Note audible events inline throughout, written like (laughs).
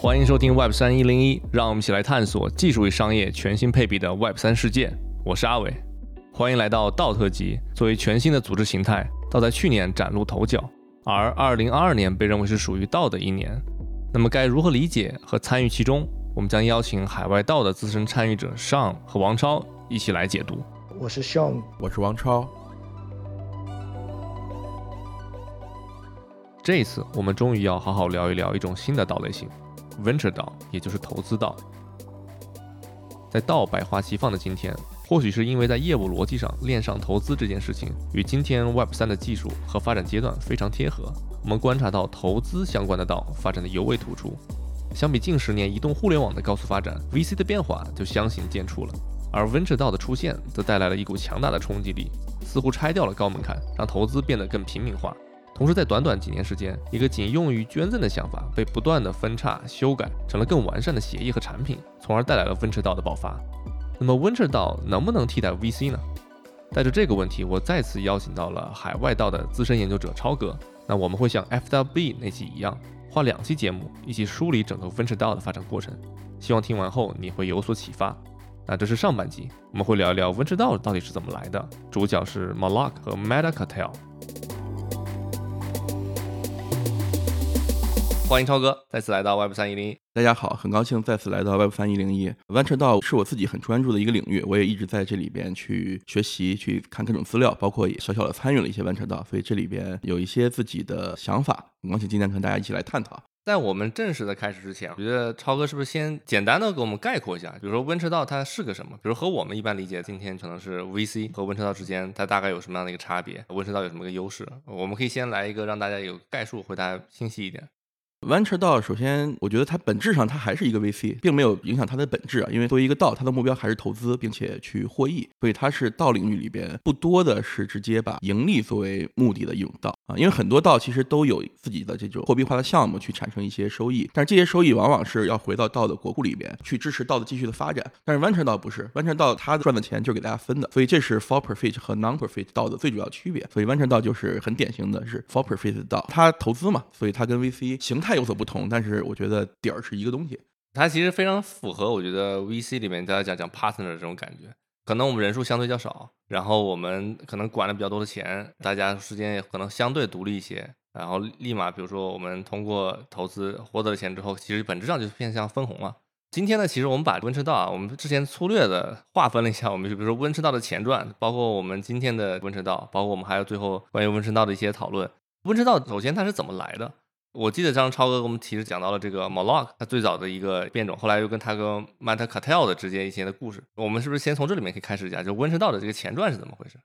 欢迎收听 Web 三一零一，让我们一起来探索技术与商业全新配比的 Web 三世界。我是阿伟，欢迎来到道特辑。作为全新的组织形态，道在去年崭露头角，而二零二二年被认为是属于道的一年。那么该如何理解和参与其中？我们将邀请海外道的资深参与者尚和王超一起来解读。我是 Sean，我是王超。这一次，我们终于要好好聊一聊一种新的道类型。Venture 道，也就是投资道，在道百花齐放的今天，或许是因为在业务逻辑上链上投资这件事情与今天 Web 三的技术和发展阶段非常贴合，我们观察到投资相关的道发展的尤为突出。相比近十年移动互联网的高速发展，VC 的变化就相形见绌了。而 Venture 道的出现，则带来了一股强大的冲击力，似乎拆掉了高门槛，让投资变得更平民化。同时，在短短几年时间，一个仅用于捐赠的想法被不断的分叉修改，成了更完善的协议和产品，从而带来了 Venture 道的爆发。那么，Venture 道能不能替代 VC 呢？带着这个问题，我再次邀请到了海外道的资深研究者超哥。那我们会像 FWB 那期一样，花两期节目一起梳理整个 Venture 道的发展过程。希望听完后你会有所启发。那这是上半集，我们会聊一聊 Venture 道到底是怎么来的，主角是 Malak 和 Meta Cartel。欢迎超哥再次来到 Web 三一零一。大家好，很高兴再次来到 Web 三一零一。Venture 道是我自己很专注的一个领域，我也一直在这里边去学习、去看各种资料，包括也小小的参与了一些 Venture 道，所以这里边有一些自己的想法。很高兴今天跟大家一起来探讨。在我们正式的开始之前，我觉得超哥是不是先简单的给我们概括一下，比如说 Venture 道它是个什么？比如和我们一般理解今天可能是 VC 和 Venture 道之间，它大概有什么样的一个差别？Venture 道有什么个优势？我们可以先来一个让大家有概述，会大家清晰一点。Venture 道首先，我觉得它本质上它还是一个 VC，并没有影响它的本质啊。因为作为一个道，它的目标还是投资，并且去获益，所以它是道领域里边不多的是直接把盈利作为目的的一种道啊。因为很多道其实都有自己的这种货币化的项目去产生一些收益，但是这些收益往往是要回到道的国库里边去支持道的继续的发展。但是 Venture 道不是，Venture 道它赚的钱就是给大家分的，所以这是 for profit 和 non profit 道的最主要区别。所以 Venture 道就是很典型的是 for profit 的道，它投资嘛，所以它跟 VC 形态有所不同，但是。我觉得底儿是一个东西，它其实非常符合我觉得 VC 里面大家讲讲 partner 的这种感觉。可能我们人数相对较少，然后我们可能管了比较多的钱，大家时间也可能相对独立一些，然后立马比如说我们通过投资获得了钱之后，其实本质上就是偏向分红了。今天呢，其实我们把温车道啊，我们之前粗略的划分了一下，我们就比如说温车道的前传，包括我们今天的温车道，包括我们还有最后关于温车道的一些讨论。温车道首先它是怎么来的？我记得张超哥给我们其实讲到了这个 Malak，它最早的一个变种，后来又跟他跟 Meta Cartel 的之间一些的故事。我们是不是先从这里面可以开始讲，就温车道的这个前传是怎么回事？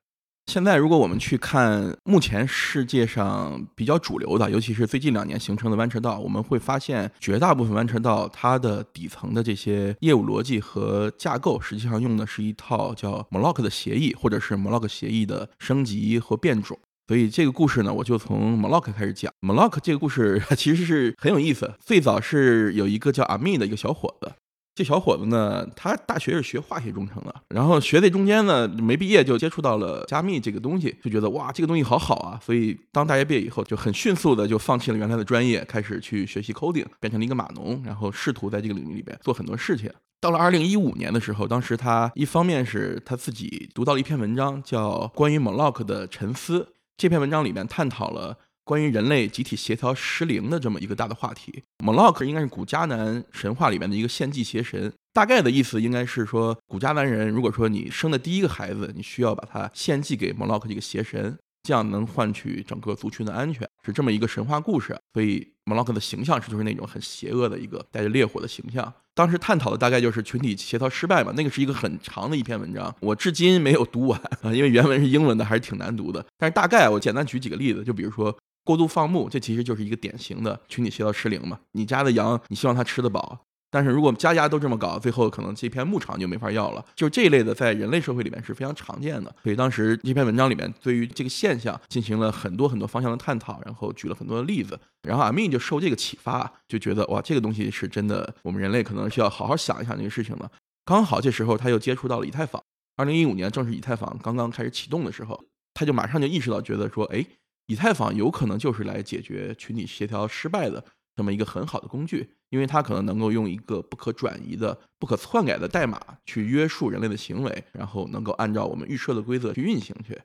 现在如果我们去看目前世界上比较主流的，尤其是最近两年形成的弯车道，我们会发现绝大部分弯车道它的底层的这些业务逻辑和架构，实际上用的是一套叫 m o l o c k 的协议，或者是 m o l o c k 协议的升级和变种。所以这个故事呢，我就从 Malak 开始讲。Malak 这个故事 (laughs) 其实是很有意思。最早是有一个叫阿密的一个小伙子，这小伙子呢，他大学是学化学工程的，然后学这中间呢，没毕业就接触到了加密这个东西，就觉得哇，这个东西好好啊。所以当大学毕业以后，就很迅速的就放弃了原来的专业，开始去学习 coding，变成了一个码农，然后试图在这个领域里边做很多事情。到了二零一五年的时候，当时他一方面是他自己读到了一篇文章，叫《关于 Malak 的沉思》。这篇文章里面探讨了关于人类集体协调失灵的这么一个大的话题。molok 应该是古迦南神话里面的一个献祭邪神，大概的意思应该是说，古迦南人如果说你生的第一个孩子，你需要把它献祭给 molok 这个邪神。这样能换取整个族群的安全，是这么一个神话故事。所以 Malak 的形象是就是那种很邪恶的一个带着烈火的形象。当时探讨的大概就是群体协调失败嘛，那个是一个很长的一篇文章，我至今没有读完啊，因为原文是英文的，还是挺难读的。但是大概我简单举几个例子，就比如说过度放牧，这其实就是一个典型的群体协调失灵嘛。你家的羊，你希望它吃得饱。但是如果家家都这么搞，最后可能这片牧场就没法要了。就是这一类的，在人类社会里面是非常常见的。所以当时这篇文章里面对于这个现象进行了很多很多方向的探讨，然后举了很多的例子。然后阿密就受这个启发，就觉得哇，这个东西是真的，我们人类可能需要好好想一想这个事情了。刚好这时候他又接触到了以太坊。二零一五年正是以太坊刚刚开始启动的时候，他就马上就意识到，觉得说，哎，以太坊有可能就是来解决群体协调失败的这么一个很好的工具，因为它可能能够用一个不可转移的、不可篡改的代码去约束人类的行为，然后能够按照我们预设的规则去运行去。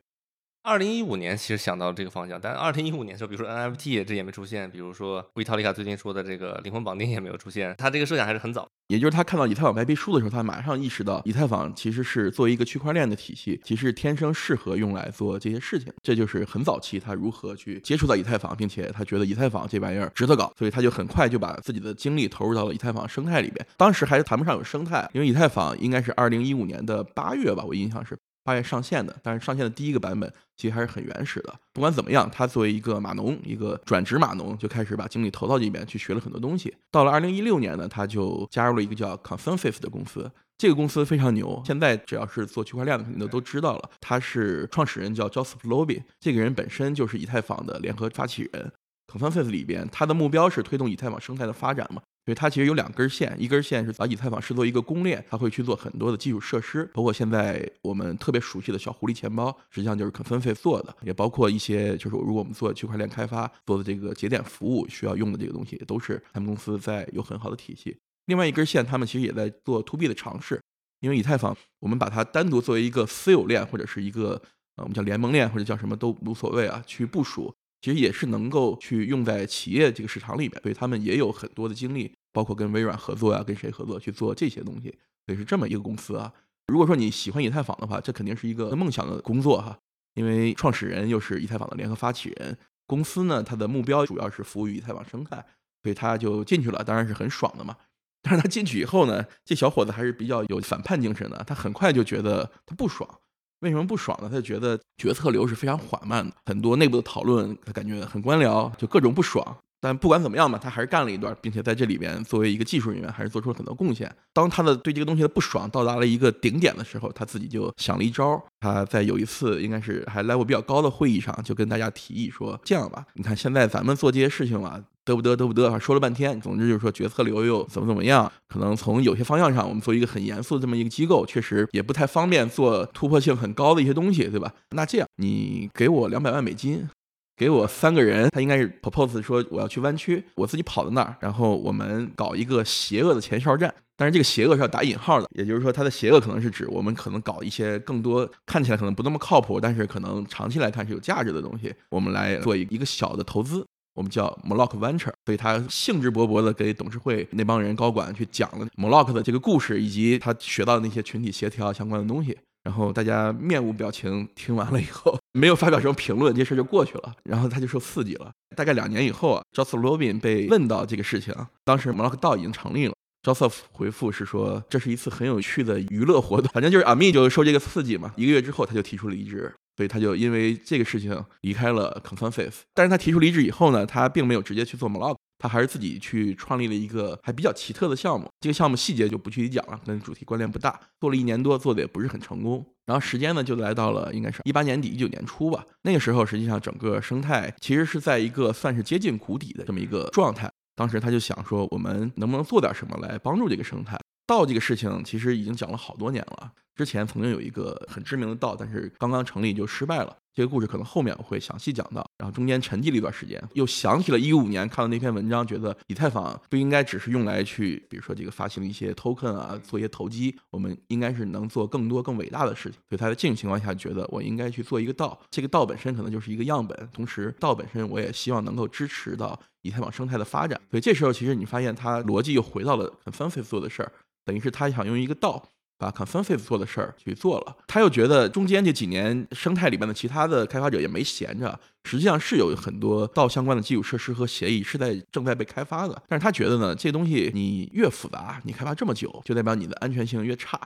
二零一五年其实想到这个方向，但是二零一五年的时候，比如说 NFT 这也没出现，比如说维塔利卡最近说的这个灵魂绑定也没有出现，他这个设想还是很早。也就是他看到以太坊白皮书的时候，他马上意识到以太坊其实是作为一个区块链的体系，其实天生适合用来做这些事情。这就是很早期他如何去接触到以太坊，并且他觉得以太坊这玩意儿值得搞，所以他就很快就把自己的精力投入到了以太坊生态里边。当时还是谈不上有生态，因为以太坊应该是二零一五年的八月吧，我印象是。八月上线的，但是上线的第一个版本其实还是很原始的。不管怎么样，他作为一个码农，一个转职码农，就开始把精力投到这边去学了很多东西。到了二零一六年呢，他就加入了一个叫 Consensus 的公司。这个公司非常牛，现在只要是做区块链的，肯定都都知道了。他是创始人叫 Joseph Lobby，这个人本身就是以太坊的联合发起人。Consensus 里边，他的目标是推动以太坊生态的发展嘛。所以它其实有两根线，一根线是把以太坊视作一个公链，它会去做很多的基础设施，包括现在我们特别熟悉的小狐狸钱包，实际上就是肯分费做的，也包括一些就是如果我们做区块链开发做的这个节点服务需要用的这个东西，都是他们公司在有很好的体系。另外一根线，他们其实也在做 to B 的尝试，因为以太坊我们把它单独作为一个私有链或者是一个呃我们叫联盟链或者叫什么都无所谓啊，去部署。其实也是能够去用在企业这个市场里边，所以他们也有很多的精力，包括跟微软合作啊，跟谁合作去做这些东西，所以是这么一个公司啊。如果说你喜欢以太坊的话，这肯定是一个梦想的工作哈，因为创始人又是以太坊的联合发起人，公司呢它的目标主要是服务于以太坊生态，所以他就进去了，当然是很爽的嘛。但是他进去以后呢，这小伙子还是比较有反叛精神的，他很快就觉得他不爽。为什么不爽呢？他就觉得决策流是非常缓慢的，很多内部的讨论他感觉很官僚，就各种不爽。但不管怎么样吧，他还是干了一段，并且在这里边作为一个技术人员，还是做出了很多贡献。当他的对这个东西的不爽到达了一个顶点的时候，他自己就想了一招。他在有一次应该是还 level 比较高的会议上，就跟大家提议说：“这样吧，你看现在咱们做这些事情吧。”得不得，得不得，说了半天，总之就是说决策流又怎么怎么样，可能从有些方向上，我们做一个很严肃的这么一个机构，确实也不太方便做突破性很高的一些东西，对吧？那这样，你给我两百万美金，给我三个人，他应该是 propose 说我要去湾区，我自己跑到那儿，然后我们搞一个邪恶的前哨站，但是这个邪恶是要打引号的，也就是说，它的邪恶可能是指我们可能搞一些更多看起来可能不那么靠谱，但是可能长期来看是有价值的东西，我们来做一个小的投资。我们叫 Moloch Venture，所以他兴致勃勃地给董事会那帮人高管去讲了 Moloch 的这个故事，以及他学到的那些群体协调相关的东西。然后大家面无表情，听完了以后没有发表什么评论，这事就过去了。然后他就受刺激了。大概两年以后啊，Joseph Lubin 被问到这个事情，当时 Moloch DAO 已经成立了。Joseph 回复是说，这是一次很有趣的娱乐活动，反正就是 Ami 就受这个刺激嘛。一个月之后，他就提出了离职。所以他就因为这个事情离开了 Consensus，但是他提出离职以后呢，他并没有直接去做 Mlog，他还是自己去创立了一个还比较奇特的项目。这个项目细节就不具体讲了，跟主题关联不大。做了一年多，做的也不是很成功。然后时间呢，就来到了应该是一八年底、一九年初吧。那个时候，实际上整个生态其实是在一个算是接近谷底的这么一个状态。当时他就想说，我们能不能做点什么来帮助这个生态？道这个事情其实已经讲了好多年了。之前曾经有一个很知名的道，但是刚刚成立就失败了。这个故事可能后面我会详细讲到。然后中间沉寂了一段时间，又想起了一五年看到那篇文章，觉得以太坊不应该只是用来去，比如说这个发行一些 token 啊，做一些投机，我们应该是能做更多更伟大的事情。所以他在这种情况下觉得我应该去做一个道，这个道本身可能就是一个样本，同时道本身我也希望能够支持到以太坊生态的发展。所以这时候其实你发现他逻辑又回到了 consensus 做的事儿。等于是他想用一个道把 consensus 做的事儿去做了，他又觉得中间这几年生态里面的其他的开发者也没闲着，实际上是有很多道相关的基础设施和协议是在正在被开发的，但是他觉得呢，这东西你越复杂，你开发这么久，就代表你的安全性越差。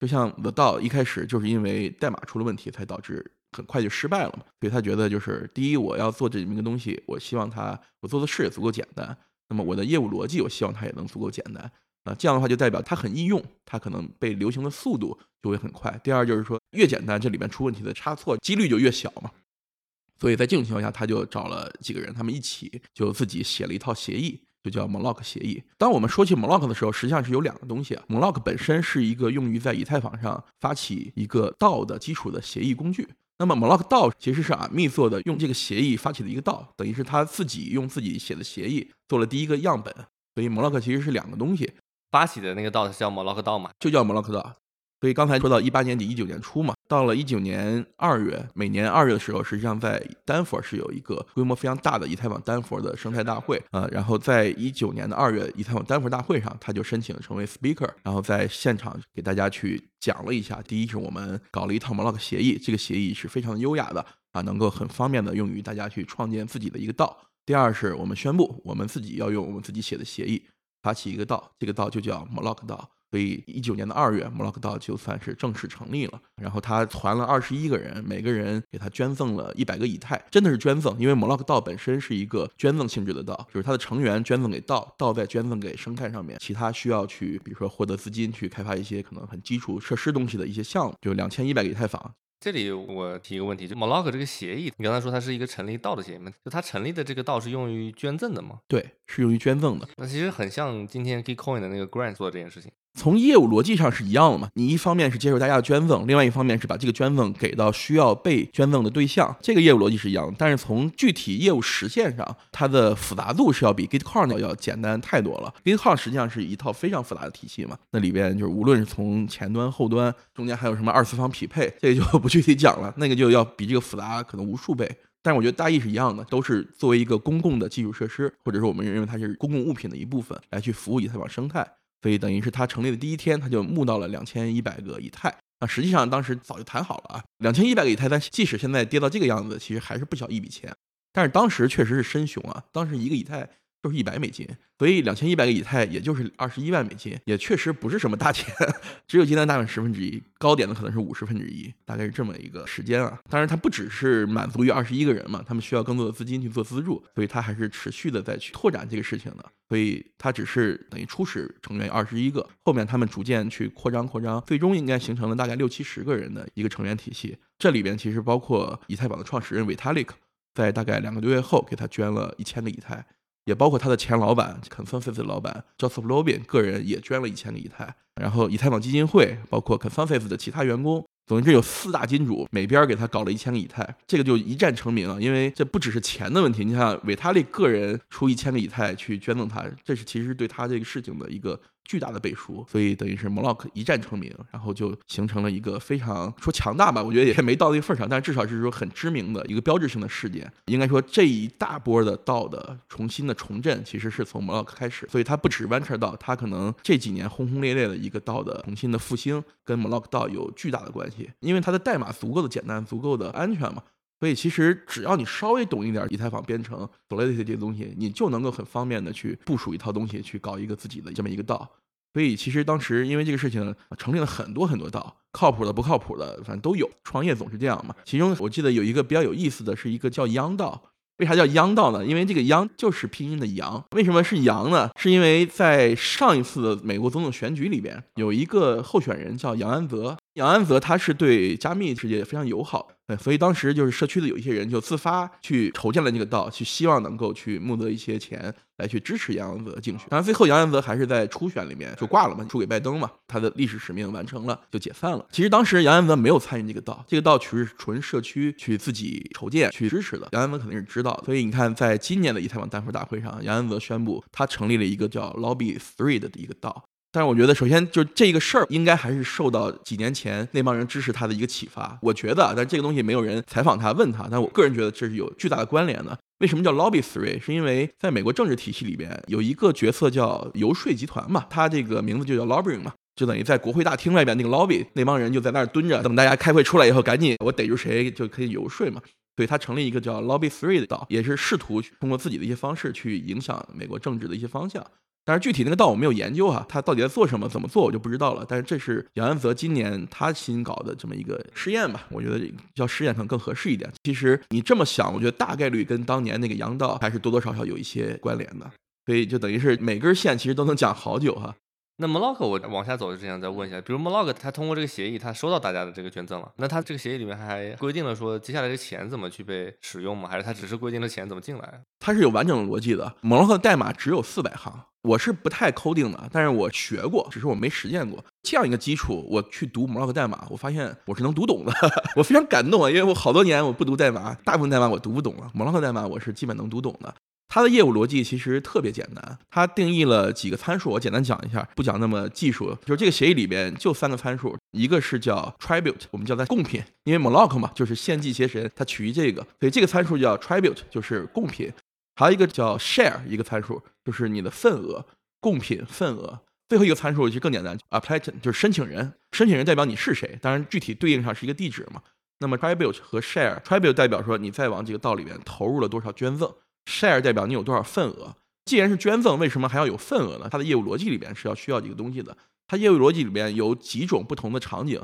就像 The 道一开始就是因为代码出了问题，才导致很快就失败了嘛，所以他觉得就是第一，我要做这么一个东西，我希望它我做的事也足够简单，那么我的业务逻辑，我希望它也能足够简单。啊，这样的话就代表它很易用，它可能被流行的速度就会很快。第二就是说，越简单，这里面出问题的差错几率就越小嘛。所以在这种情况下，他就找了几个人，他们一起就自己写了一套协议，就叫 Moloch 协议。当我们说起 Moloch 的时候，实际上是有两个东西啊。Moloch 本身是一个用于在以太坊上发起一个道的基础的协议工具。那么 Moloch 道其实是阿密做的，用这个协议发起的一个道，等于是他自己用自己写的协议做了第一个样本。所以 Moloch 其实是两个东西，发起的那个道是叫 Moloch 道嘛，就叫 Moloch 道。所以刚才说到一八年底、一九年初嘛，到了一九年二月，每年二月的时候，实际上在丹佛是有一个规模非常大的以太坊丹佛的生态大会啊。然后在一九年的二月，以太坊丹佛大会上，他就申请成为 speaker，然后在现场给大家去讲了一下。第一是我们搞了一套 m o l o c 协议，这个协议是非常优雅的啊，能够很方便的用于大家去创建自己的一个道。第二是我们宣布，我们自己要用我们自己写的协议发起一个道，这个道就叫 Moloch 道。所以，一九年的二月，摩洛克道就算是正式成立了。然后他团了二十一个人，每个人给他捐赠了一百个以太，真的是捐赠，因为摩洛克道本身是一个捐赠性质的道，就是他的成员捐赠给道，道再捐赠给生态上面其他需要去，比如说获得资金去开发一些可能很基础设施东西的一些项目，就两千一百个以太坊。这里我提一个问题，就 Moloch 这个协议，你刚才说它是一个成立道的协议吗？就它成立的这个道是用于捐赠的吗？对，是用于捐赠的。那其实很像今天 Gitcoin 的那个 Grant 做的这件事情。从业务逻辑上是一样的嘛？你一方面是接受大家的捐赠，另外一方面是把这个捐赠给到需要被捐赠的对象，这个业务逻辑是一样的。但是从具体业务实现上，它的复杂度是要比 Gitcoin 要简单太多了。Gitcoin 实际上是一套非常复杂的体系嘛，那里边就是无论是从前端、后端，中间还有什么二次方匹配，这个就 (laughs) 不具体讲了。那个就要比这个复杂可能无数倍。但是我觉得大意是一样的，都是作为一个公共的基础设施，或者说我们认为它是公共物品的一部分，来去服务以太坊生态。所以等于是他成立的第一天，他就募到了两千一百个以太。那实际上当时早就谈好了啊，两千一百个以太，但即使现在跌到这个样子，其实还是不小一笔钱。但是当时确实是深熊啊，当时一个以太。就是一百美金，所以两千一百个以太也就是二十一万美金，也确实不是什么大钱，(laughs) 只有今天大概十分之一，高点的可能是五十分之一，大概是这么一个时间啊。当然，它不只是满足于二十一个人嘛，他们需要更多的资金去做资助，所以它还是持续的在去拓展这个事情的。所以它只是等于初始成员二十一个，后面他们逐渐去扩张扩张，最终应该形成了大概六七十个人的一个成员体系。这里边其实包括以太坊的创始人 Vitalik，在大概两个多月后给他捐了一千个以太。也包括他的前老板 Consensus 的老板 Joseph Lobin 个人也捐了一千个以太，然后以太坊基金会包括 Consensus 的其他员工，总之有四大金主，每边给他搞了一千个以太，这个就一战成名啊！因为这不只是钱的问题，你像维塔利个人出一千个以太去捐赠他，这是其实对他这个事情的一个。巨大的背书，所以等于是 Moloch 一战成名，然后就形成了一个非常说强大吧，我觉得也没到那份上，但至少是说很知名的一个标志性的事件。应该说这一大波的道的重新的重振，其实是从 Moloch 开始，所以它不只是 Venture 道，它可能这几年轰轰烈烈的一个道的重新的复兴，跟 Moloch 道有巨大的关系，因为它的代码足够的简单，足够的安全嘛。所以其实只要你稍微懂一点以太坊编程、Solidity 这些东西，你就能够很方便的去部署一套东西，去搞一个自己的这么一个道。所以其实当时因为这个事情成立了很多很多道，靠谱的不靠谱的，反正都有。创业总是这样嘛。其中我记得有一个比较有意思的是一个叫央道。为啥叫央道呢？因为这个央就是拼音的阳。为什么是阳呢？是因为在上一次的美国总统选举里边，有一个候选人叫杨安泽。杨安泽他是对加密世界非常友好，所以当时就是社区的有一些人就自发去筹建了这个道，去希望能够去募得一些钱来去支持杨洋泽竞选。当然最后杨洋泽还是在初选里面就挂了嘛，输给拜登嘛，他的历史使命完成了，就解散了。其实当时杨洋泽没有参与这个道，这个道其实是纯社区去自己筹建去支持的。杨洋泽肯定是知道，所以你看，在今年的以太坊丹佛大会上，杨洋泽宣布他成立了一个叫 Lobby Three 的一个道。但是我觉得，首先就这个事儿，应该还是受到几年前那帮人支持他的一个启发。我觉得，但这个东西没有人采访他问他，但我个人觉得这是有巨大的关联的。为什么叫 Lobby Three？是因为在美国政治体系里边有一个角色叫游说集团嘛，他这个名字就叫 Lobbying 嘛，就等于在国会大厅外边那个 Lobby 那帮人就在那儿蹲着，等大家开会出来以后，赶紧我逮住谁就可以游说嘛。所以他成立一个叫 Lobby Three 的岛，也是试图通过自己的一些方式去影响美国政治的一些方向。但是具体那个道我没有研究哈，他到底在做什么，怎么做我就不知道了。但是这是杨安泽今年他新搞的这么一个试验吧，我觉得叫试验可能更合适一点。其实你这么想，我觉得大概率跟当年那个杨道还是多多少少有一些关联的。所以就等于是每根线其实都能讲好久哈。那 Moloch 我往下走之前再问一下，比如 Moloch 他通过这个协议他收到大家的这个捐赠了，那他这个协议里面还规定了说接下来这钱怎么去被使用吗？还是他只是规定了钱怎么进来？它是有完整的逻辑的。Moloch 的代码只有四百行。我是不太 coding 的，但是我学过，只是我没实践过。这样一个基础，我去读 Moloch 代码，我发现我是能读懂的，(laughs) 我非常感动啊！因为我好多年我不读代码，大部分代码我读不懂了，Moloch 代码我是基本能读懂的。它的业务逻辑其实特别简单，它定义了几个参数，我简单讲一下，不讲那么技术。就是这个协议里边就三个参数，一个是叫 tribute，我们叫它贡品，因为 Moloch 嘛，就是献祭邪神，它取于这个，所以这个参数叫 tribute，就是贡品。还有一个叫 share，一个参数就是你的份额，贡品份额。最后一个参数就更简单，applicant 就是申请人，申请人代表你是谁，当然具体对应上是一个地址嘛。那么 tribute 和 share，tribute 代表说你在往这个道里面投入了多少捐赠。Share 代表你有多少份额，既然是捐赠，为什么还要有份额呢？它的业务逻辑里边是要需要几个东西的。它业务逻辑里边有几种不同的场景，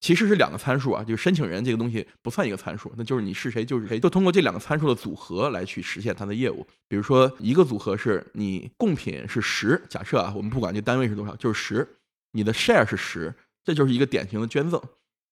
其实是两个参数啊，就是申请人这个东西不算一个参数，那就是你是谁就是谁，就通过这两个参数的组合来去实现它的业务。比如说一个组合是你贡品是十，假设啊，我们不管这单位是多少，就是十，你的 share 是十，这就是一个典型的捐赠，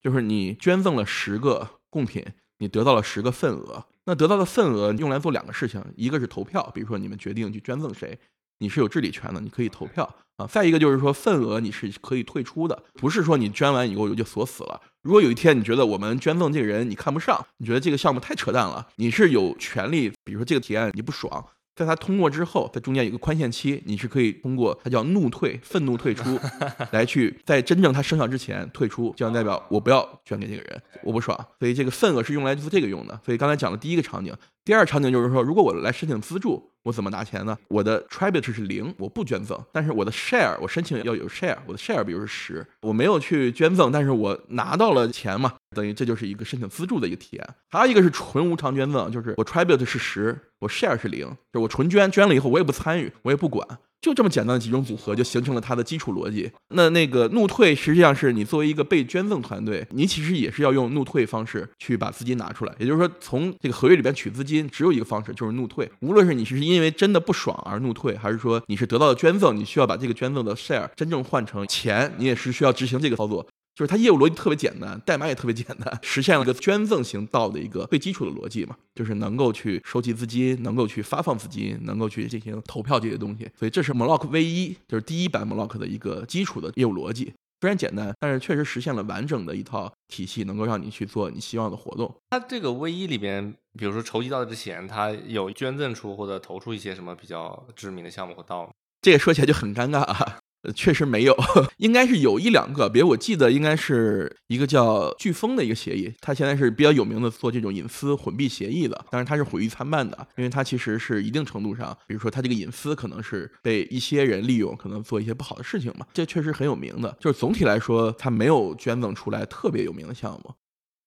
就是你捐赠了十个贡品，你得到了十个份额。那得到的份额用来做两个事情，一个是投票，比如说你们决定去捐赠谁，你是有治理权的，你可以投票啊。再一个就是说份额你是可以退出的，不是说你捐完以后就锁死了。如果有一天你觉得我们捐赠这个人你看不上，你觉得这个项目太扯淡了，你是有权利，比如说这个提案你不爽。在它通过之后，在中间有个宽限期，你是可以通过它叫怒退、愤怒退出，(laughs) 来去在真正它生效之前退出，这样代表我不要捐给这个人，我不爽。所以这个份额是用来做这个用的。所以刚才讲的第一个场景，第二场景就是说，如果我来申请资助。我怎么拿钱呢？我的 tribute 是零，我不捐赠，但是我的 share 我申请要有 share，我的 share 比如是十，我没有去捐赠，但是我拿到了钱嘛，等于这就是一个申请资助的一个体验。还有一个是纯无偿捐赠，就是我 tribute 是十，我 share 是零，就我纯捐，捐了以后我也不参与，我也不管。就这么简单的几种组合，就形成了它的基础逻辑。那那个怒退，实际上是你作为一个被捐赠团队，你其实也是要用怒退方式去把资金拿出来。也就是说，从这个合约里边取资金，只有一个方式，就是怒退。无论是你是因为真的不爽而怒退，还是说你是得到了捐赠，你需要把这个捐赠的 share 真正换成钱，你也是需要执行这个操作。就是它业务逻辑特别简单，代码也特别简单，实现了一个捐赠型道的一个最基础的逻辑嘛，就是能够去收集资金，能够去发放资金，能够去进行投票这些东西。所以这是 Moloch V 一，就是第一版 Moloch 的一个基础的业务逻辑，虽然简单，但是确实实现了完整的一套体系，能够让你去做你希望的活动。它这个 V 一里边，比如说筹集到的钱，它有捐赠出或者投出一些什么比较知名的项目和道吗？这个说起来就很尴尬啊。呃，确实没有，(laughs) 应该是有一两个，别我记得应该是一个叫飓风的一个协议，它现在是比较有名的做这种隐私混币协议的，但是它是毁誉参半的，因为它其实是一定程度上，比如说它这个隐私可能是被一些人利用，可能做一些不好的事情嘛，这确实很有名的，就是总体来说，它没有捐赠出来特别有名的项目。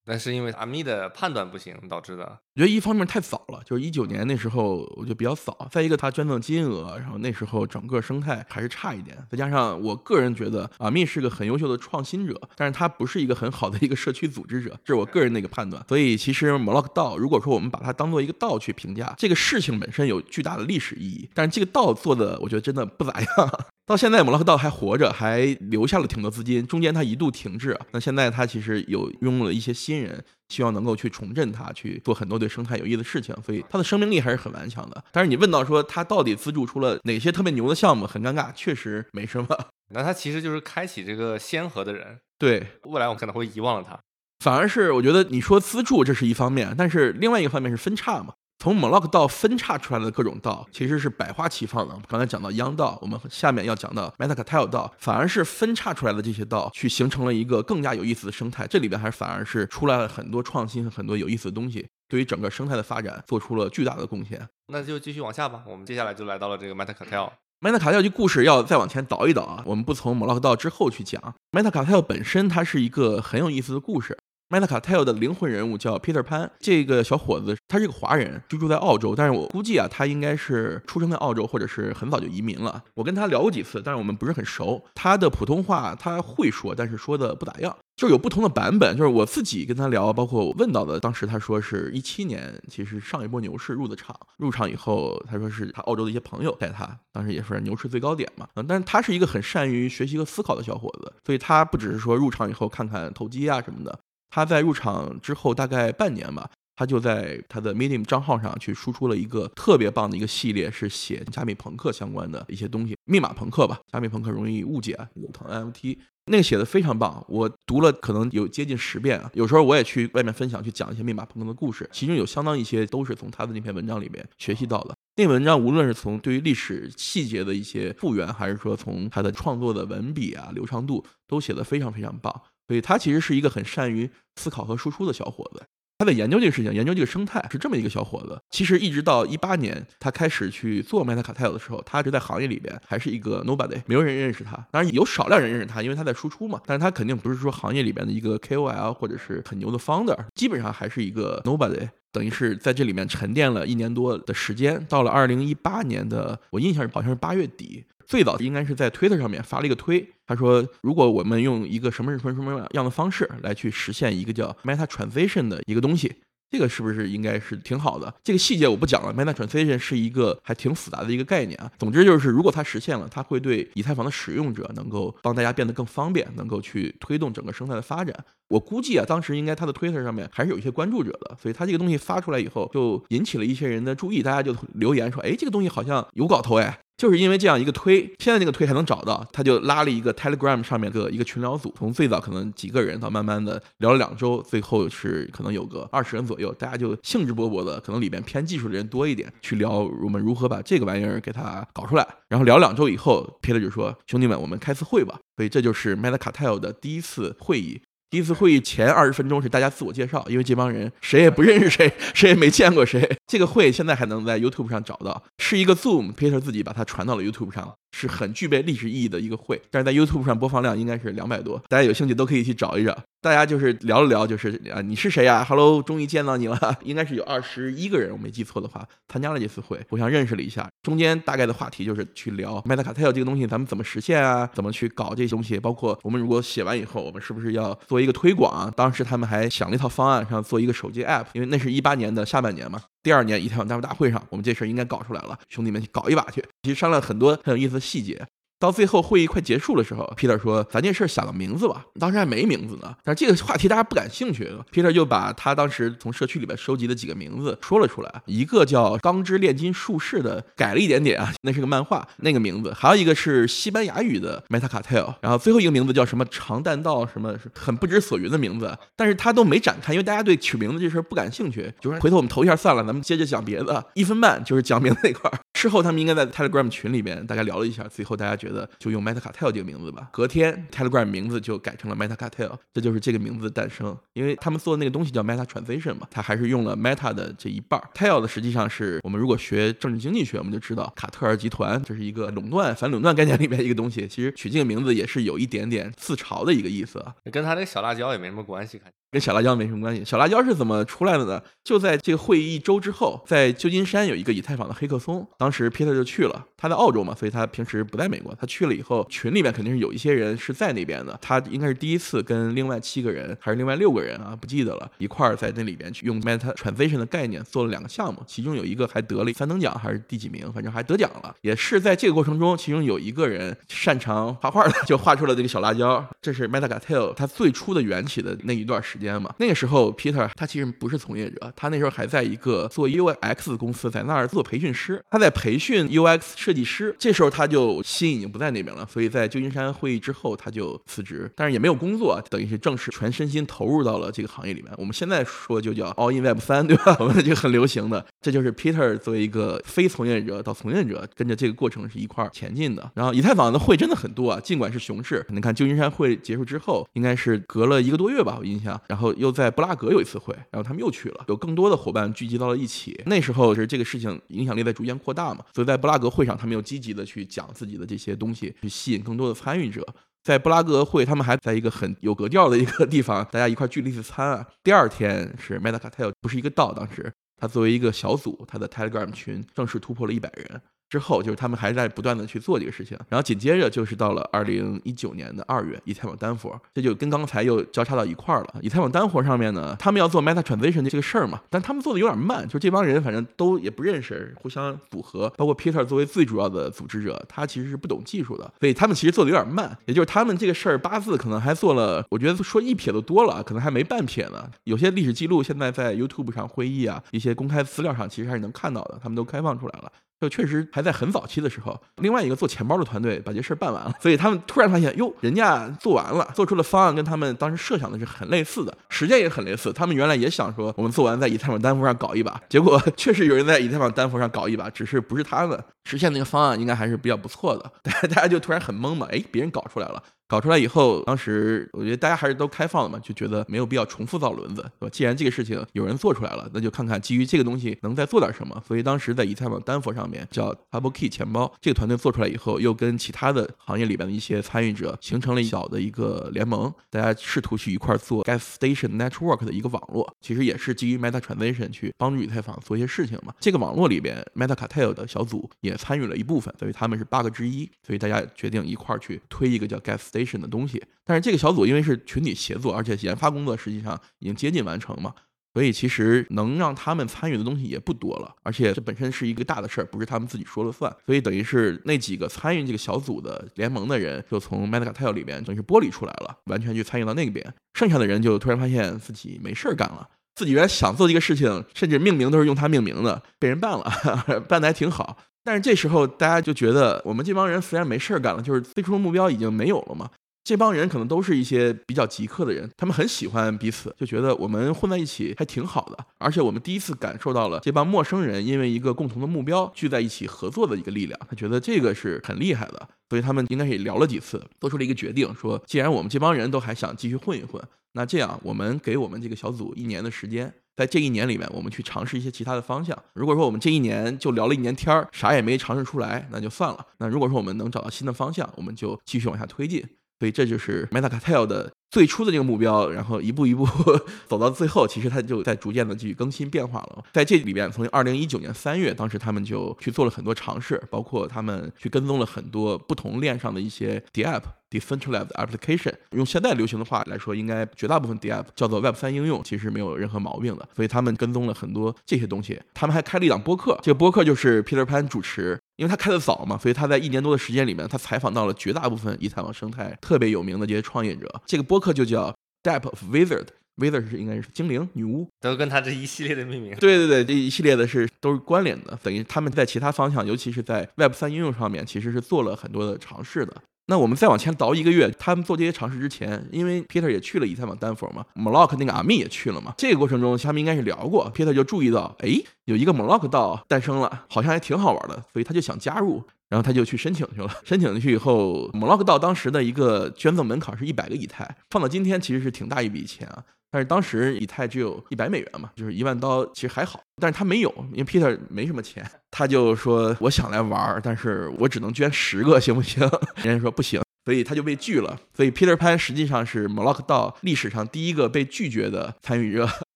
那是因为阿密的判断不行导致的。我觉得一方面太早了，就是一九年那时候，我觉得比较早。再一个，他捐赠金额，然后那时候整个生态还是差一点。再加上我个人觉得阿密是个很优秀的创新者，但是他不是一个很好的一个社区组织者，这是我个人的一个判断。所以其实 Moloch 道，如果说我们把它当做一个道去评价，这个事情本身有巨大的历史意义，但是这个道做的，我觉得真的不咋样。(laughs) 到现在，摩洛克道还活着，还留下了挺多资金。中间它一度停滞，那现在它其实有拥了一些新人，希望能够去重振它，去做很多对生态有益的事情。所以它的生命力还是很顽强的。但是你问到说它到底资助出了哪些特别牛的项目，很尴尬，确实没什么。(laughs) 那他其实就是开启这个先河的人。对，未来我可能会遗忘了他。反而是我觉得你说资助这是一方面，但是另外一个方面是分叉嘛。从 Moloch 道分叉出来的各种道，其实是百花齐放的。刚才讲到央道，我们下面要讲到 Metacartel 道，反而是分叉出来的这些道，去形成了一个更加有意思的生态。这里边还反而是出来了很多创新和很多有意思的东西，对于整个生态的发展做出了巨大的贡献。那就继续往下吧，我们接下来就来到了这个 Metacartel。Metacartel 这故事要再往前倒一倒啊，我们不从 Moloch 道之后去讲 Metacartel 本身，它是一个很有意思的故事。Metacartel 的灵魂人物叫 Peter Pan，这个小伙子他是个华人，居住在澳洲，但是我估计啊，他应该是出生在澳洲，或者是很早就移民了。我跟他聊过几次，但是我们不是很熟。他的普通话他会说，但是说的不咋样，就是有不同的版本。就是我自己跟他聊，包括我问到的，当时他说是一七年，其实上一波牛市入的场，入场以后他说是他澳洲的一些朋友带他，当时也是牛市最高点嘛。嗯，但是他是一个很善于学习和思考的小伙子，所以他不只是说入场以后看看投机啊什么的。他在入场之后大概半年吧，他就在他的 Medium 账号上去输出了一个特别棒的一个系列，是写加密朋克相关的一些东西，密码朋克吧，加密朋克容易误解，有腾 NFT。那个写的非常棒，我读了可能有接近十遍啊。有时候我也去外面分享，去讲一些密码朋克的故事，其中有相当一些都是从他的那篇文章里面学习到的。那文章无论是从对于历史细节的一些复原，还是说从他的创作的文笔啊、流畅度，都写得非常非常棒。所以他其实是一个很善于思考和输出的小伙子。他在研究这个事情，研究这个生态是这么一个小伙子。其实一直到一八年，他开始去做 Metacartel 的时候，他就在行业里边还是一个 nobody，没有人认识他。当然有少量人认识他，因为他在输出嘛。但是他肯定不是说行业里边的一个 KOL 或者是很牛的 founder，基本上还是一个 nobody。等于是在这里面沉淀了一年多的时间。到了二零一八年的，我印象好像是八月底，最早应该是在 Twitter 上面发了一个推，他说如果我们用一个什么什么什么样的方式来去实现一个叫 Meta Transition 的一个东西。这个是不是应该是挺好的？这个细节我不讲了。Meta Transition 是一个还挺复杂的一个概念啊。总之就是，如果它实现了，它会对以太坊的使用者能够帮大家变得更方便，能够去推动整个生态的发展。我估计啊，当时应该他的 Twitter 上面还是有一些关注者的，所以他这个东西发出来以后，就引起了一些人的注意，大家就留言说：“哎，这个东西好像有搞头哎。”就是因为这样一个推，现在那个推还能找到，他就拉了一个 Telegram 上面的一个群聊组，从最早可能几个人到慢慢的聊了两周，最后是可能有个二十人左右，大家就兴致勃勃的，可能里边偏技术的人多一点，去聊我们如何把这个玩意儿给它搞出来。然后聊两周以后，Peter 就说：“兄弟们，我们开次会吧。”所以这就是 Metacartel 的第一次会议。第一次会议前二十分钟是大家自我介绍，因为这帮人谁也不认识谁，(laughs) 谁也没见过谁。这个会现在还能在 YouTube 上找到，是一个 Zoom，Peter 自己把它传到了 YouTube 上，是很具备历史意义的一个会。但是在 YouTube 上播放量应该是两百多，大家有兴趣都可以去找一找。大家就是聊了聊，就是啊，你是谁呀？Hello，终于见到你了。(laughs) 应该是有二十一个人，我没记错的话，参加了这次会，互相认识了一下。中间大概的话题就是去聊 Metacartel 这个东西，咱们怎么实现啊？怎么去搞这些东西？包括我们如果写完以后，我们是不是要做一个推广？当时他们还想了一套方案，上做一个手机 App，因为那是一八年的下半年嘛。第二年以太坊大会大会上，我们这事儿应该搞出来了，兄弟们搞一把去。其实商量很多很有意思的细节。到最后会议快结束的时候，Peter 说：“咱这事儿想个名字吧。”当时还没名字呢，但是这个话题大家不感兴趣。Peter 就把他当时从社区里边收集的几个名字说了出来，一个叫“钢之炼金术士”的，改了一点点啊，那是个漫画那个名字；还有一个是西班牙语的 Metacartel，然后最后一个名字叫什么“长弹道”什么，很不知所云的名字。但是他都没展开，因为大家对取名字这事儿不感兴趣，就是回头我们投一下算了，咱们接着讲别的。一分半就是讲名字那块儿。事后他们应该在 Telegram 群里边大概聊了一下，最后大家觉得就用 Metacartel 这个名字吧。隔天 Telegram 名字就改成了 Metacartel，这就是这个名字的诞生。因为他们做的那个东西叫 Meta Transition 嘛，它还是用了 Meta 的这一半儿。Tail 的实际上是我们如果学政治经济学，我们就知道卡特尔集团这是一个垄断反垄断概念里面一个东西。其实取这个名字也是有一点点自嘲的一个意思啊，跟他那个小辣椒也没什么关系，看。跟小辣椒没什么关系。小辣椒是怎么出来的呢？就在这个会议一周之后，在旧金山有一个以太坊的黑客松，当时 Peter 就去了。他在澳洲嘛，所以他平时不在美国。他去了以后，群里面肯定是有一些人是在那边的。他应该是第一次跟另外七个人还是另外六个人啊，不记得了，一块儿在那里边去用 Meta Transition 的概念做了两个项目，其中有一个还得了三等奖还是第几名，反正还得奖了。也是在这个过程中，其中有一个人擅长画画的，就画出了这个小辣椒。这是 Metacartel 它最初的缘起的那一段时间嘛。那个时候 Peter 他其实不是从业者，他那时候还在一个做 UX 公司，在那儿做培训师，他在培训 UX 设计师。这时候他就心已经不在那边了，所以在旧金山会议之后他就辞职，但是也没有工作，等于是正式全身心投入到了这个行业里面。我们现在说就叫 All in Web 三，(laughs) 对吧？我们就很流行的，这就是 Peter 作为一个非从业者到从业者，跟着这个过程是一块儿前进的。然后以太坊的会真的很多啊，尽管是熊市，你看旧金山会结束之后，应该是隔了一个多月吧，我印象，然后又在布拉格有一次会，然后他们又去了，有更多的伙伴聚集到了一起。那时候是这个事情影响力在逐渐扩大嘛，所以在布拉格会上，他们又积极的去讲自己的这些东西，去吸引更多的参与者。在布拉格会，他们还在一个很有格调的一个地方，大家一块聚了一次餐啊。第二天是 Meta c a t e l 不是一个道，当时他作为一个小组，他的 Telegram 群正式突破了一百人。之后就是他们还在不断的去做这个事情，然后紧接着就是到了二零一九年的二月，以太坊丹佛，这就跟刚才又交叉到一块儿了。以太坊丹佛上面呢，他们要做 Meta Transition 这个事儿嘛，但他们做的有点慢，就这帮人反正都也不认识，互相组合，包括 Peter 作为最主要的组织者，他其实是不懂技术的，所以他们其实做的有点慢。也就是他们这个事儿八字可能还做了，我觉得说一撇都多了，可能还没半撇呢。有些历史记录现在在 YouTube 上会议啊，一些公开资料上其实还是能看到的，他们都开放出来了。就确实还在很早期的时候，另外一个做钱包的团队把这事儿办完了，所以他们突然发现，哟，人家做完了，做出的方案跟他们当时设想的是很类似的，时间也很类似。他们原来也想说，我们做完在以太坊丹佛上搞一把，结果 (laughs) 确实有人在以太坊丹佛上搞一把，只是不是他们实现那个方案，应该还是比较不错的。大 (laughs) 大家就突然很懵嘛，哎，别人搞出来了。搞出来以后，当时我觉得大家还是都开放的嘛，就觉得没有必要重复造轮子，对吧？既然这个事情有人做出来了，那就看看基于这个东西能再做点什么。所以当时在以太坊丹佛上面叫 Double Key 钱包，这个团队做出来以后，又跟其他的行业里边的一些参与者形成了小的一个联盟，大家试图去一块做 Gas Station Network 的一个网络，其实也是基于 Meta Transition 去帮助以太坊做一些事情嘛。这个网络里边，Meta Cartel 的小组也参与了一部分，所以他们是 bug 之一，所以大家决定一块去推一个叫 Gas Station 的东西。但是这个小组因为是群体协作，而且研发工作实际上已经接近完成嘛，所以其实能让他们参与的东西也不多了。而且这本身是一个大的事儿，不是他们自己说了算。所以等于是那几个参与这个小组的联盟的人，就从 Metacartel 里边等于是剥离出来了，完全去参与到那边。剩下的人就突然发现自己没事儿干了，自己原来想做这个事情，甚至命名都是用它命名的，被人办了，(laughs) 办的还挺好。但是这时候大家就觉得，我们这帮人虽然没事儿干了，就是最初的目标已经没有了嘛。这帮人可能都是一些比较极客的人，他们很喜欢彼此，就觉得我们混在一起还挺好的。而且我们第一次感受到了这帮陌生人因为一个共同的目标聚在一起合作的一个力量，他觉得这个是很厉害的。所以他们应该也聊了几次，做出了一个决定，说既然我们这帮人都还想继续混一混，那这样我们给我们这个小组一年的时间，在这一年里面，我们去尝试一些其他的方向。如果说我们这一年就聊了一年天儿，啥也没尝试出来，那就算了。那如果说我们能找到新的方向，我们就继续往下推进。所以这就是 Meta c a t e l 的最初的这个目标，然后一步一步 (laughs) 走到最后，其实它就在逐渐的继续更新变化了。在这里边，从二零一九年三月，当时他们就去做了很多尝试，包括他们去跟踪了很多不同链上的一些 DApp。Decentralized application，用现在流行的话来说，应该绝大部分 DApp 叫做 Web 三应用，其实没有任何毛病的。所以他们跟踪了很多这些东西。他们还开了一档播客，这个播客就是 Peter Pan 主持，因为他开的早嘛，所以他在一年多的时间里面，他采访到了绝大部分以太坊生态特别有名的这些创业者。这个播客就叫 Dap of Wizard，Wizard 是应该是精灵女巫，都跟他这一系列的命名。对对对，这一系列的是都是关联的，等于他们在其他方向，尤其是在 Web 三应用上面，其实是做了很多的尝试的。那我们再往前倒一个月，他们做这些尝试之前，因为 Peter 也去了以太坊丹佛嘛，Mlock 那个阿密也去了嘛，这个过程中他们应该是聊过，Peter 就注意到，哎，有一个 Mlock 道诞生了，好像还挺好玩的，所以他就想加入，然后他就去申请去了。申请去以后，Mlock 道当时的一个捐赠门槛是一百个以太，放到今天其实是挺大一笔钱啊。但是当时以太只有一百美元嘛，就是一万刀，其实还好。但是他没有，因为 Peter 没什么钱，他就说我想来玩，但是我只能捐十个，行不行？(laughs) 人家说不行，所以他就被拒了。所以 Peter 潘实际上是 Mlock 道历史上第一个被拒绝的参与者。(laughs)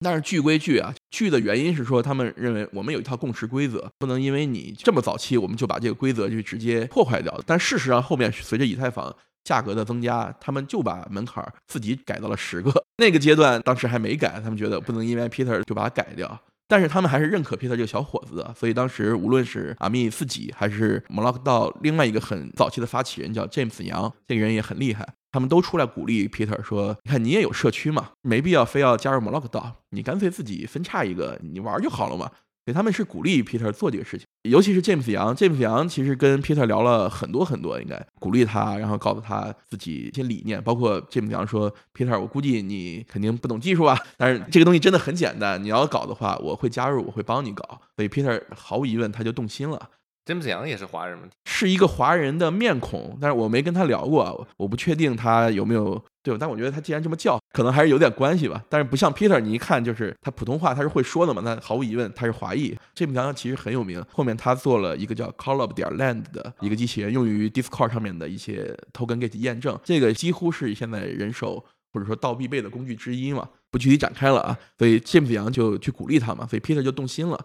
但是拒归拒啊，拒的原因是说他们认为我们有一套共识规则，不能因为你这么早期我们就把这个规则就直接破坏掉。但事实上后面随着以太坊。价格的增加，他们就把门槛自己改到了十个。(laughs) 那个阶段当时还没改，他们觉得不能因为 Peter 就把它改掉。但是他们还是认可 Peter 这个小伙子的，所以当时无论是阿密自己，还是 Mlock 道另外一个很早期的发起人叫 James 杨，这个人也很厉害，他们都出来鼓励 Peter 说：“你看你也有社区嘛，没必要非要加入 Mlock 道，你干脆自己分叉一个，你玩就好了嘛。”所以他们是鼓励 Peter 做这个事情，尤其是 James 杨，James 杨其实跟 Peter 聊了很多很多，应该鼓励他，然后告诉他自己一些理念，包括 James 杨说：“Peter，我估计你肯定不懂技术啊，但是这个东西真的很简单，你要搞的话，我会加入，我会帮你搞。”所以 Peter 毫无疑问他就动心了。James 杨也是华人吗？是一个华人的面孔，但是我没跟他聊过，我不确定他有没有。对，但我觉得他既然这么叫，可能还是有点关系吧。但是不像 Peter，你一看就是他普通话他是会说的嘛，那毫无疑问他是华裔。这部洋其实很有名，后面他做了一个叫 Collup 点 Land 的一个机器人，用于 Discord 上面的一些 Token Gate 验证，这个几乎是现在人手或者说盗必备的工具之一嘛。不具体展开了啊，所以 James 杨就去鼓励他嘛，所以 Peter 就动心了。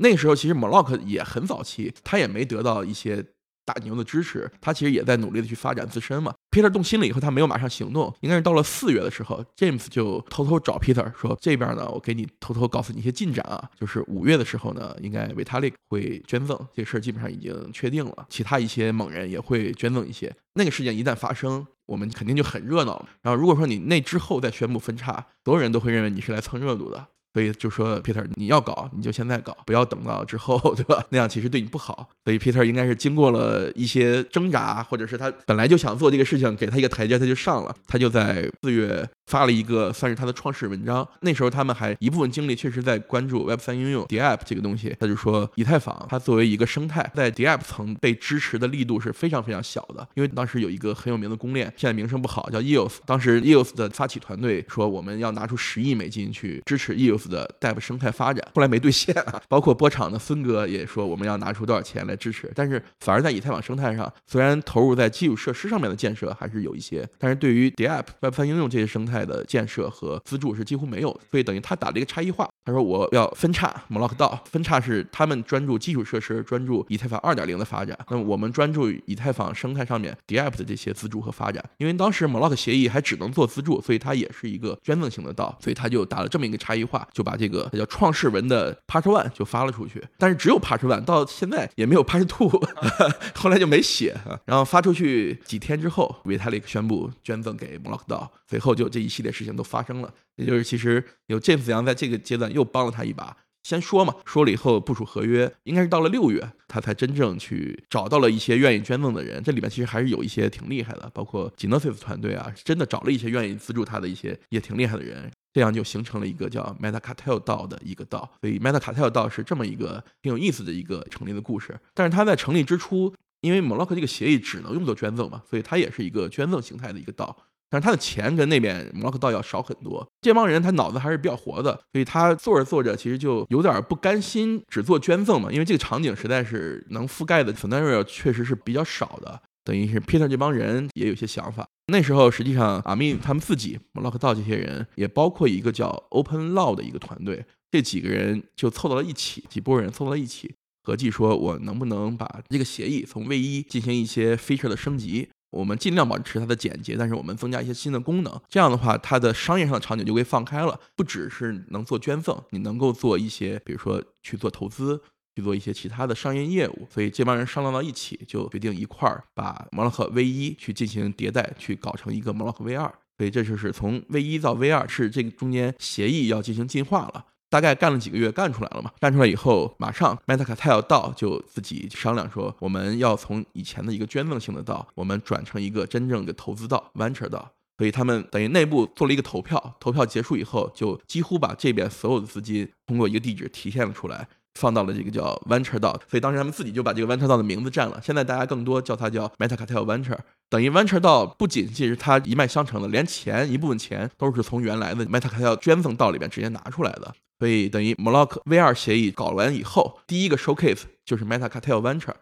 那个时候其实 Mlock 也很早期，他也没得到一些。大牛的支持，他其实也在努力的去发展自身嘛。Peter 动心了以后，他没有马上行动，应该是到了四月的时候，James 就偷偷找 Peter 说：“这边呢，我给你偷偷告诉你一些进展啊，就是五月的时候呢，应该 Vitalik 会捐赠，这事儿基本上已经确定了。其他一些猛人也会捐赠一些。那个事件一旦发生，我们肯定就很热闹了。然后如果说你那之后再宣布分叉，所有人都会认为你是来蹭热度的。”所以就说 Peter，你要搞你就现在搞，不要等到之后，(laughs) 对吧？那样其实对你不好。所以 Peter 应该是经过了一些挣扎，或者是他本来就想做这个事情，给他一个台阶，他就上了。他就在四月发了一个算是他的创始文章。那时候他们还一部分精力确实在关注 Web 三应用 DApp 这个东西。他就说，以太坊它作为一个生态，在 DApp 层被支持的力度是非常非常小的。因为当时有一个很有名的公链，现在名声不好，叫 EOS。当时 EOS 的发起团队说，我们要拿出十亿美金去支持 EOS 的 DApp 生态发展，后来没兑现啊。(laughs) 包括波场的孙哥也说，我们要拿出多少钱来支持，但是反而在以太坊生态上，虽然投入在基础设施上面的建设还是有一些，但是对于 DApp Web 三应用这些生态的建设和资助是几乎没有，所以等于他打了一个差异化。他说我要分叉 m o l o c k 道，分叉是他们专注基础设施，专注以太坊二点零的发展，那么我们专注以太坊生态上面 DApp 的这些资助和发展。因为当时 m o l o c k 协议还只能做资助，所以它也是一个捐赠型的道，所以他就打了这么一个差异化，就把这个叫创世文的 Part One 就发了出去，但是只有 Part One，到现在也没有 Part Two，(laughs) 后来就没写。然后发出去几天之后，Vitalik 宣布捐赠给 m o l o c k 道，随后就这一系列事情都发生了。也就是其实有 James 杨在这个阶段又帮了他一把。先说嘛，说了以后部署合约，应该是到了六月，他才真正去找到了一些愿意捐赠的人。这里面其实还是有一些挺厉害的，包括 Genesis 团队啊，真的找了一些愿意资助他的一些也挺厉害的人。这样就形成了一个叫 Meta Cartel 道的一个道。所以 Meta Cartel 道是这么一个挺有意思的一个成立的故事。但是它在成立之初，因为 m o l o c k 这个协议只能用作捐赠嘛，所以它也是一个捐赠形态的一个道。但是他的钱跟那边 m o l o c k 道要少很多。这帮人他脑子还是比较活的，所以他做着做着其实就有点不甘心只做捐赠嘛，因为这个场景实在是能覆盖的 scenario 确实是比较少的。等于是 Peter 这帮人也有些想法。那时候实际上阿密他们自己 m o l o c k 道这些人也包括一个叫 Open Law 的一个团队，这几个人就凑到了一起，几波人凑到了一起，合计说我能不能把这个协议从 V 一进行一些 feature 的升级。我们尽量保持它的简洁，但是我们增加一些新的功能。这样的话，它的商业上的场景就会放开了，不只是能做捐赠，你能够做一些，比如说去做投资，去做一些其他的商业业务。所以这帮人商量到一起，就决定一块儿把 m o l o c k V 一去进行迭代，去搞成一个 m o l o c k V 二。所以这就是从 V 一到 V 二，是这个中间协议要进行进化了。大概干了几个月，干出来了嘛？干出来以后，马上 Meta c a t e l 道就自己商量说，我们要从以前的一个捐赠性的道，我们转成一个真正的投资道 Venture 道。所以他们等于内部做了一个投票，投票结束以后，就几乎把这边所有的资金通过一个地址提现了出来，放到了这个叫 Venture 道。所以当时他们自己就把这个 Venture 道的名字占了。现在大家更多叫它叫 Meta c a t e l Venture。等于 Venture 道不仅仅是它一脉相承的，连钱一部分钱都是从原来的 Meta c a t e l 捐赠道里边直接拿出来的。所以等于 m o l o c k V2 协议搞完以后，第一个 showcase 就是 Meta Cartel Venture。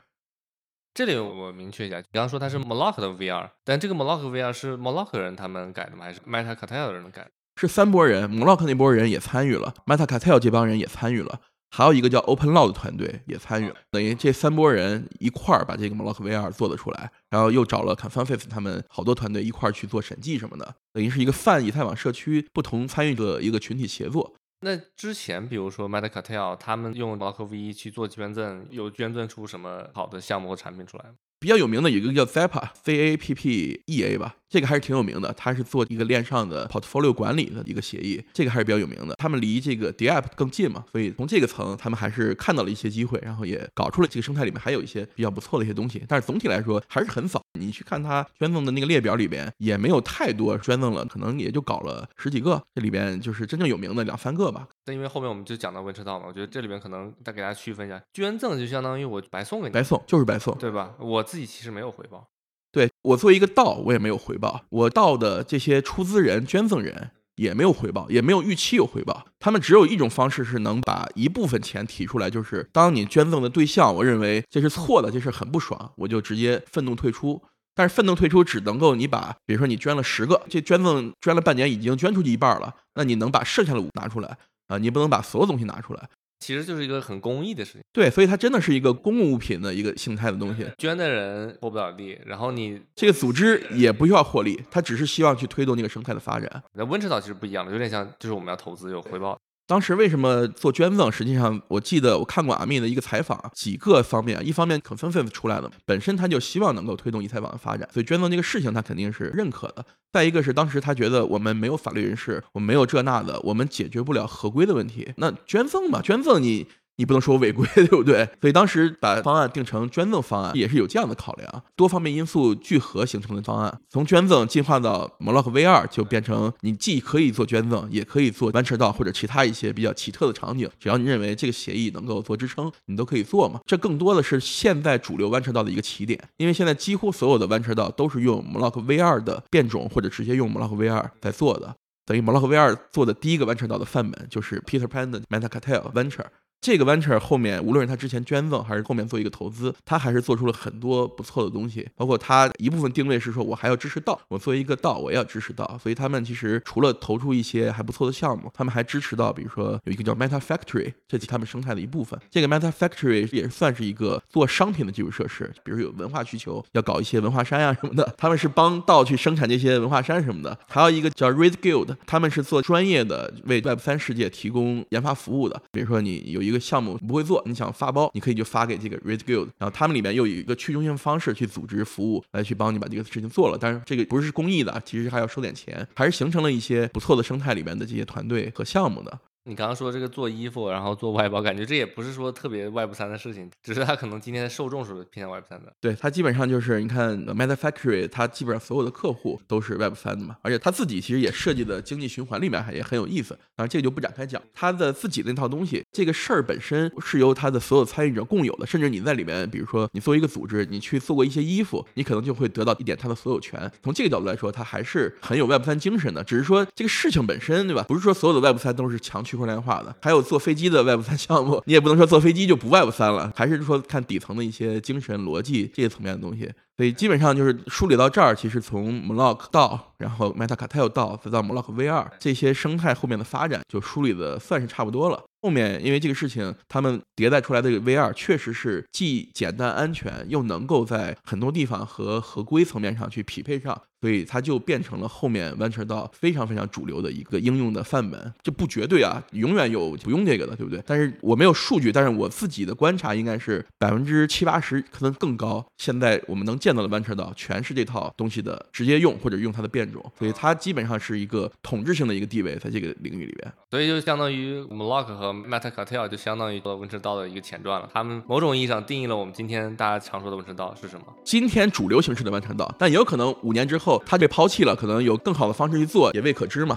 这里我明确一下，你刚刚说它是 m o l o c k 的 VR，但这个 m o l o c k VR 是 m o l o c k 人他们改的吗？还是 Meta Cartel 的人改？是三波人 m o l o c k 那波人也参与了，Meta Cartel 这帮人也参与了，还有一个叫 Open Law 的团队也参与了。等于这三波人一块儿把这个 m o l o c k VR 做得出来，然后又找了 Consensus 他们好多团队一块儿去做审计什么的，等于是一个泛以太网社区不同参与的一个群体协作。那之前，比如说 Meta Cartel，他们用 Block V 去做捐赠，有捐赠出什么好的项目和产品出来？比较有名的有一个叫 Zappa，C A P P E A 吧。这个还是挺有名的，它是做一个链上的 portfolio 管理的一个协议，这个还是比较有名的。他们离这个 DApp 更近嘛，所以从这个层，他们还是看到了一些机会，然后也搞出了这个生态里面还有一些比较不错的一些东西。但是总体来说还是很早，你去看它捐赠的那个列表里边，也没有太多捐赠了，可能也就搞了十几个，这里边就是真正有名的两三个吧。但因为后面我们就讲到温车道嘛，我觉得这里边可能再给大家区分一下，捐赠就相当于我白送给你，白送就是白送，对吧？我自己其实没有回报。对我作为一个道，我也没有回报。我道的这些出资人、捐赠人也没有回报，也没有预期有回报。他们只有一种方式是能把一部分钱提出来，就是当你捐赠的对象，我认为这是错的，这事很不爽，我就直接愤怒退出。但是愤怒退出只能够你把，比如说你捐了十个，这捐赠捐了半年，已经捐出去一半了，那你能把剩下的五拿出来啊？你不能把所有东西拿出来。其实就是一个很公益的事情，对，所以它真的是一个公共物品的一个形态的东西。捐的人获不了利，然后你这个组织也不需要获利，它只是希望去推动那个生态的发展。那温池岛其实不一样的，有点像就是我们要投资有回报。当时为什么做捐赠？实际上，我记得我看过阿密的一个采访，几个方面。一方面 c o n f e n s 出来了，本身他就希望能够推动以采网的发展，所以捐赠这个事情他肯定是认可的。再一个是，当时他觉得我们没有法律人士，我们没有这那的，我们解决不了合规的问题。那捐赠嘛，捐赠你。你不能说我违规，(laughs) 对不对？所以当时把方案定成捐赠方案，也是有这样的考量，多方面因素聚合形成的方案。从捐赠进化到 m o l o c V2，就变成你既可以做捐赠，也可以做弯车道或者其他一些比较奇特的场景。只要你认为这个协议能够做支撑，你都可以做嘛。这更多的是现在主流弯车道的一个起点，因为现在几乎所有的弯车道都是用 m o l o c V2 的变种，或者直接用 m o l o c V2 在做的。等于 m o l o c V2 做的第一个弯车道的范本就是 Peter Pan 的 Metacartel Venture。这个 venture 后面，无论是他之前捐赠，还是后面做一个投资，他还是做出了很多不错的东西。包括他一部分定位是说，我还要支持道，我作为一个道，我要支持道。所以他们其实除了投出一些还不错的项目，他们还支持到，比如说有一个叫 Meta Factory，这是他们生态的一部分。这个 Meta Factory 也算是一个做商品的基础设施，比如有文化需求，要搞一些文化衫呀什么的，他们是帮道去生产这些文化衫什么的。还有一个叫 Raise Guild，他们是做专业的为 Web 三世界提供研发服务的。比如说你有一个项目不会做，你想发包，你可以就发给这个 Red Guild，然后他们里面又有一个去中心方式去组织服务，来去帮你把这个事情做了。但是这个不是公益的，其实还要收点钱，还是形成了一些不错的生态里面的这些团队和项目的。你刚刚说这个做衣服，然后做外包，感觉这也不是说特别外部三的事情，只是他可能今天的受众是偏向外部三的。对他基本上就是你看 Meta Factory，他基本上所有的客户都是外部三的嘛，而且他自己其实也设计的经济循环里面还也很有意思。当然这个就不展开讲，他的自己那套东西，这个事儿本身是由他的所有参与者共有的，甚至你在里面，比如说你作为一个组织，你去做过一些衣服，你可能就会得到一点他的所有权。从这个角度来说，他还是很有外部三精神的，只是说这个事情本身，对吧？不是说所有的外部三都是强区块链化的，还有。坐飞机的 Web 三项目，你也不能说坐飞机就不 Web 三了，还是说看底层的一些精神逻辑这些层面的东西。所以基本上就是梳理到这儿，其实从 Moloch 到然后 Metacartel 到再到 Moloch V2 这些生态后面的发展，就梳理的算是差不多了。后面因为这个事情，他们迭代出来的 V2 确实是既简单安全，又能够在很多地方和合规层面上去匹配上，所以它就变成了后面完成到非常非常主流的一个应用的范本。这不绝对啊，永远有不用这个的，对不对？但是我没有数据，但是我自己的观察应该是百分之七八十，可能更高。现在我们能见到的弯车道全是这套东西的直接用或者用它的变种，所以它基本上是一个统治性的一个地位在这个领域里边。所以就相当于 Moloch 和 Metacartel 就相当于温车道的一个前传了，他们某种意义上定义了我们今天大家常说的温车道是什么。今天主流形式的温车道，但也有可能五年之后它被抛弃了，可能有更好的方式去做，也未可知嘛。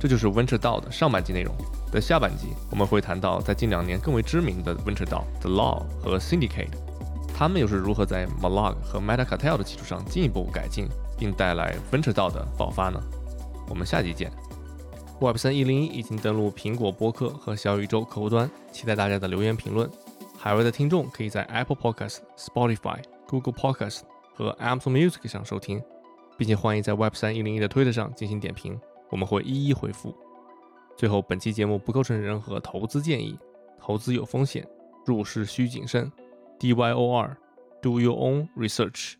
这就是温车道的上半集内容。在下半集，我们会谈到在近两年更为知名的温车道 The Law 和 Syndicate，他们又是如何在 m o l o g 和 Metacartel 的基础上进一步改进，并带来 Venture 道的爆发呢？我们下集见。Web 三一零一已经登录苹果播客和小宇宙客户端，期待大家的留言评论。海外的听众可以在 Apple Podcast、Spotify、Google Podcast 和 Amazon Music 上收听，并且欢迎在 Web 三一零一的推特上进行点评，我们会一一回复。最后，本期节目不构成任何投资建议，投资有风险，入市需谨慎。D Y O R，Do your own research。